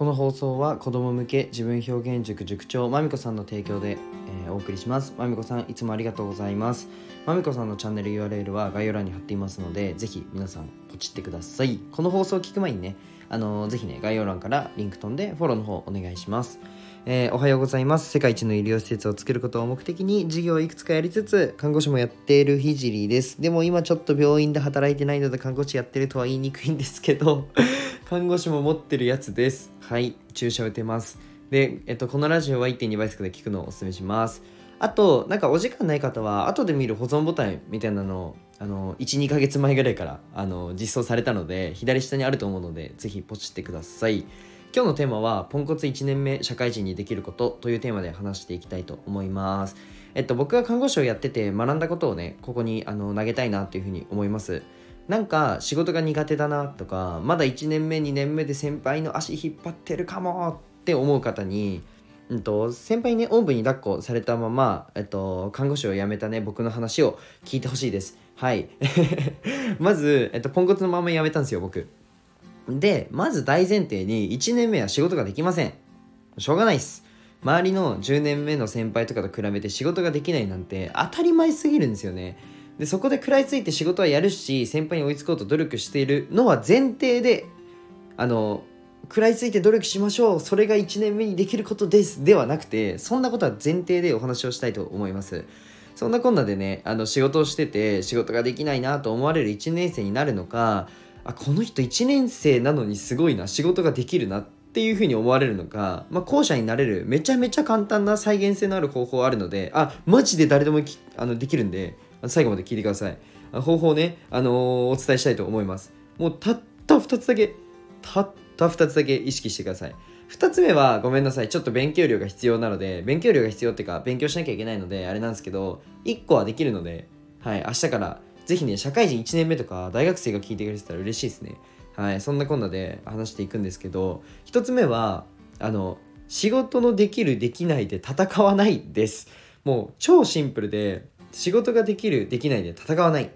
この放送は子供向け自分表現塾塾長まみこさんの提供で、えーお送りします。まみこさんいつもありがとうございます。まみこさんのチャンネル URL は概要欄に貼っていますのでぜひ皆さんポチってください。この放送を聞く前にねあのーぜひね概要欄からリンク飛んでフォローの方お願いします。えーおはようございます。世界一の医療施設を作ることを目的に事業をいくつかやりつつ看護師もやっているひじりです。でも今ちょっと病院で働いてないので看護師やってるとは言いにくいんですけど看護師も持ってるやつです。はい。注射打てます。で、えっと、このラジオは1.2倍速で聞くのをお勧めします。あとなんかお時間ない方は後で見る保存ボタンみたいなのをあの12ヶ月前ぐらいからあの実装されたので左下にあると思うのでぜひポチってください。今日のテーマはポンコツ1年目社会人にできることというテーマで話していきたいと思います。えっと僕が看護師をやってて学んだことをねここにあの投げたいなというふうに思います。なんか仕事が苦手だなとかまだ1年目2年目で先輩の足引っ張ってるかもって思う方に、うん、と先輩にねおんぶに抱っこされたまま、えっと、看護師を辞めたね僕の話を聞いてほしいです。はい。まず、えっと、ポンコツのまま辞めたんですよ僕。でまず大前提に1年目は仕事ができません。しょうがないっす。周りの10年目の先輩とかと比べて仕事ができないなんて当たり前すぎるんですよね。でそこで食らいついて仕事はやるし先輩に追いつこうと努力しているのは前提であの食らいついて努力しましょうそれが1年目にできることですではなくてそんなことは前提でお話をしたいと思います。そんなこんなでねあの仕事をしてて仕事ができないなと思われる1年生になるのかあこの人1年生なのにすごいな仕事ができるなっていうふうに思われるのか、まあ、後者になれるめちゃめちゃ簡単な再現性のある方法あるのであマジで誰でもあのできるんで最後まで聞いてください。方法をね、あのーお伝えしたいと思います。もうたった2つだけたった2つだけ意識してください。2つ目はごめんなさい。ちょっと勉強量が必要なので勉強量が必要っていうか勉強しなきゃいけないのであれなんですけど1個はできるのではい明日からぜひね社会人1年目とか大学生が聞いてくれてたら嬉しいですね。はいそんなこんなで話していくんですけど1つ目はあの仕事のできるできないで戦わないです。もう超シンプルで仕事ができるできないで戦わない。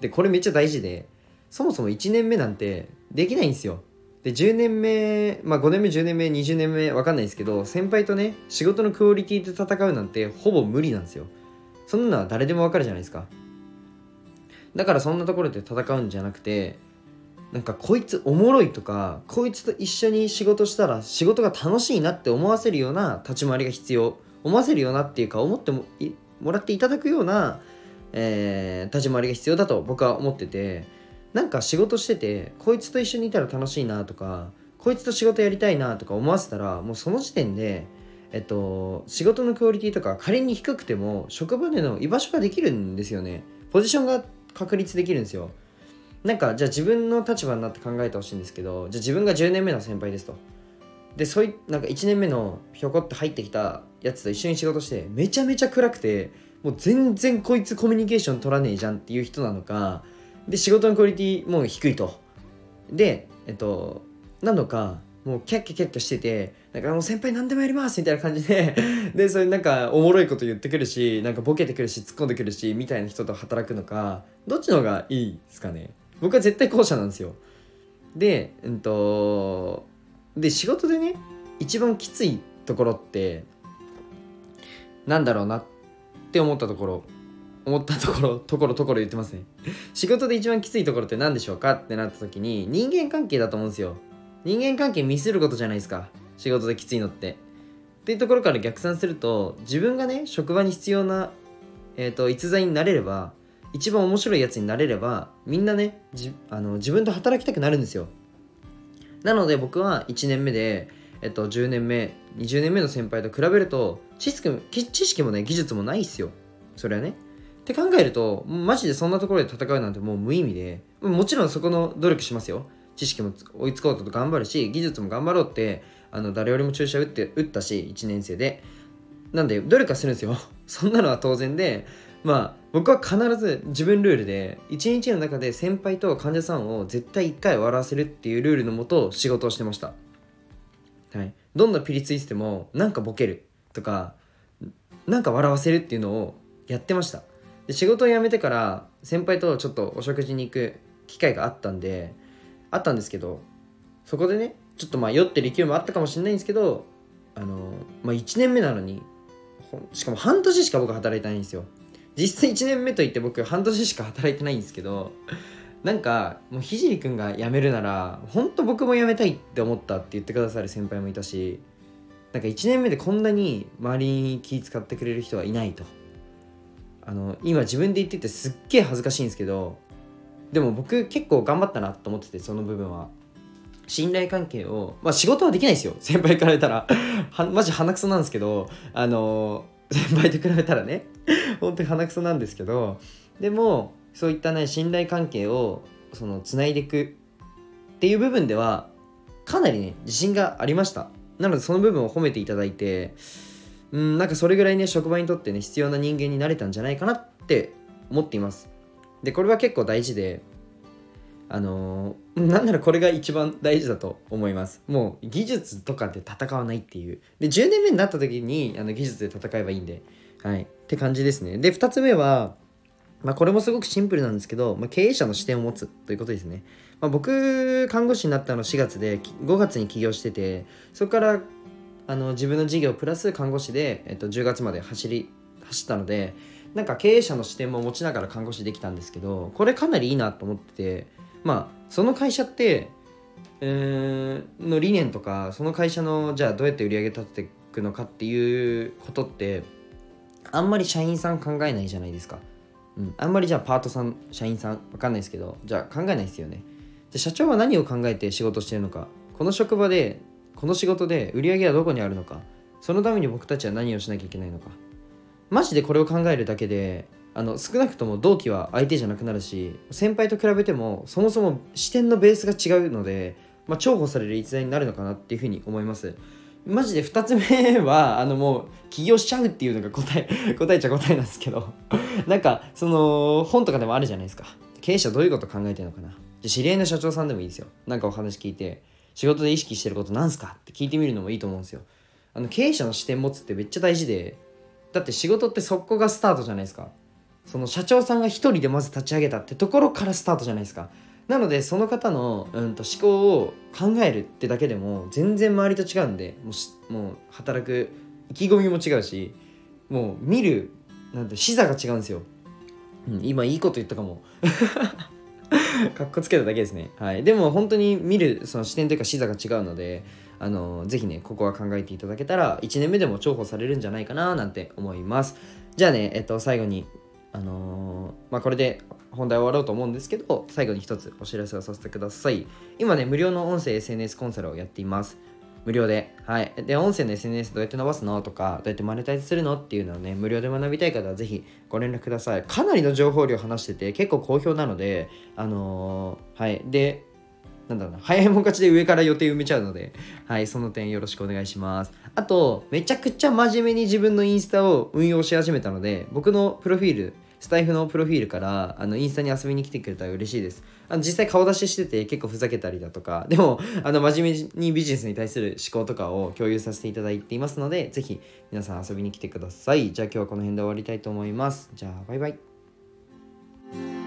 でこれめっちゃ大事でそもそも1年目なんてできないんですよ。で10年目まあ5年目10年目20年目わかんないですけど先輩とね仕事のクオリティで戦うなんてほぼ無理なんですよ。そんなのは誰でもわかるじゃないですか。だからそんなところで戦うんじゃなくてなんかこいつおもろいとかこいつと一緒に仕事したら仕事が楽しいなって思わせるような立ち回りが必要。思わせるようなっていうか思ってももらっていただくような、えー立ち回りが必要だと僕は思っててなんか仕事しててこいつと一緒にいたら楽しいなとかこいつと仕事やりたいなとか思わせたらもうその時点でえっと仕事のクオリティとか仮に低くても職場での居場所ができるんですよね。ポジションが確立できるんですよ。なんかじゃあ自分の立場になって考えてほしいんですけどじゃあ自分が10年目の先輩ですと。でそういなんか1年目のひょこって入ってきたやつと一緒に仕事してめちゃめちゃ暗くてもう全然こいつコミュニケーション取らねえじゃんっていう人なのかで仕事のクオリティも低いと。でえっとなのかもうキャッキャキャッキャしててなんかもう先輩何でもやりますみたいな感じで でそれなんかおもろいこと言ってくるしなんかボケてくるし突っ込んでくるしみたいな人と働くのかどっちの方がいいですかね。僕は絶対後者なんですよ。でうんとで仕事でね一番きついところってなんだろうなって思ったところ思ったところところところ言ってますね。仕事で一番きついところって何でしょうかってなった時に人間関係だと思うんですよ。人間関係ミスることじゃないですか。仕事できついのって。っていうところから逆算すると自分がね職場に必要な、えー、と逸材になれれば一番面白いやつになれればみんなねあの自分と働きたくなるんですよ。なので僕は1年目で、えっと、10年目20年目の先輩と比べると知識も知識もね技術もないっすよ。それはね。って考えるとマジでそんなところで戦うなんてもう無意味でもちろんそこの努力しますよ。知識も追いつこうと頑張るし技術も頑張ろうってあの誰よりも注射打って打ったし1年生で。なんで努力はするんですよ。そんなのは当然でまあ僕は必ず自分ルールで1日の中で先輩と患者さんを絶対1回笑わせるっていうルールのもと仕事をしてました。はい。どんなピリついててもなんかボケるとかなんか笑わせるっていうのをやってました。で仕事を辞めてから先輩とちょっとお食事に行く機会があったんであったんですけどそこでねちょっとまあ酔ってる勢いもあったかもしれないんですけどあの、まあ、1年目なのにしかも半年しか僕働いてないんですよ。実際1年目といって僕半年しか働いてないんですけどなんかもうひじりくんが辞めるなら本当僕も辞めたいって思ったって言ってくださる先輩もいたしなんか1年目でこんなに周りに気使ってくれる人はいないと。あの今自分で言っててすっげえ恥ずかしいんですけどでも僕結構頑張ったなと思っててその部分は。信頼関係をまあ仕事はできないですよ。先輩から言ったら。マジ鼻くそなんですけどあの先輩と比べたらね 本当に鼻くそなんですけどでもそういったね信頼関係をそのつないでいくっていう部分ではかなりね自信がありました。なのでその部分を褒めていただいてうんなんかそれぐらいね職場にとってね必要な人間になれたんじゃないかなって思っています。でこれは結構大事であのー、なんならこれが一番大事だと思います。もう技術とかで戦わないっていう。で10年目になった時にあの技術で戦えばいいんで。はい。って感じですね。で2つ目はまあ、これもすごくシンプルなんですけど、まあ、経営者の視点を持つということですね。まあ、僕、看護師になったの4月で、5月に起業してて、そこからあの自分の事業プラス看護師で、えっと、10月まで走り、走ったので、なんか経営者の視点も持ちながら看護師できたんですけど、これかなりいいなと思ってて、まあ、その会社って、えー、の理念とか、その会社の、じゃあどうやって売り上げ立てていくのかっていうことって、あんまり社員さん考えないじゃないですか。うん、あんまりじゃあパートさん社員さんわかんないですけどじゃあ考えないですよね。で社長は何を考えて仕事してるのか。この職場でこの仕事で売り上げはどこにあるのか。そのために僕たちは何をしなきゃいけないのか。マジでこれを考えるだけであの少なくとも同期は相手じゃなくなるし先輩と比べてもそもそも視点のベースが違うので、まあ、重宝される逸材になるのかなっていうふうに思います。マジで2つ目は あのもう起業しちゃうっていうのが答え 答えちゃ答えなんですけど なんかその本とかでもあるじゃないですか。経営者どういうこと考えてるのかな。じ知り合いの社長さんでもいいですよ。なんかお話聞いて仕事で意識してることなんすか？って聞いてみるのもいいと思うんですよ。あの経営者の視点持つってめっちゃ大事でだって仕事ってそこがスタートじゃないですか。その社長さんが一人でまず立ち上げたってところからスタートじゃないですか。なのでその方の、うん、と思考を考えるってだけでも全然周りと違うんでもうもう働く意気込みも違うしもう見るなんて視座が違うんですよ、うん、今いいこと言ったかも。かっこつけただけですね。はい。でも本当に見るその視点というか視座が違うのであのぜひねここは考えていただけたら1年目でも重宝されるんじゃないかななんて思います。じゃあねえっと最後にあのー、まあこれで本題終わろうと思うんですけど、最後に一つお知らせをさせてください。今ね、無料の音声 SNS コンサルをやっています。無料で。はい。で、音声の SNS どうやって伸ばすのとか、どうやってマネタイズするのっていうのをね、無料で学びたい方はぜひご連絡ください。かなりの情報量話してて、結構好評なので、あのー、はい。で、なんだろうな、早いもん勝ちで上から予定埋めちゃうので、はい、その点よろしくお願いします。あと、めちゃくちゃ真面目に自分のインスタを運用し始めたので、僕のプロフィール、スタイフのプロフィールからあのインスタに遊びに来てくれたら嬉しいです。あの実際顔出ししてて結構ふざけたりだとか、でもあの真面目にビジネスに対する思考とかを共有させていただいていますので、ぜひ皆さん遊びに来てください。じゃあ今日はこの辺で終わりたいと思います。じゃあバイバイ。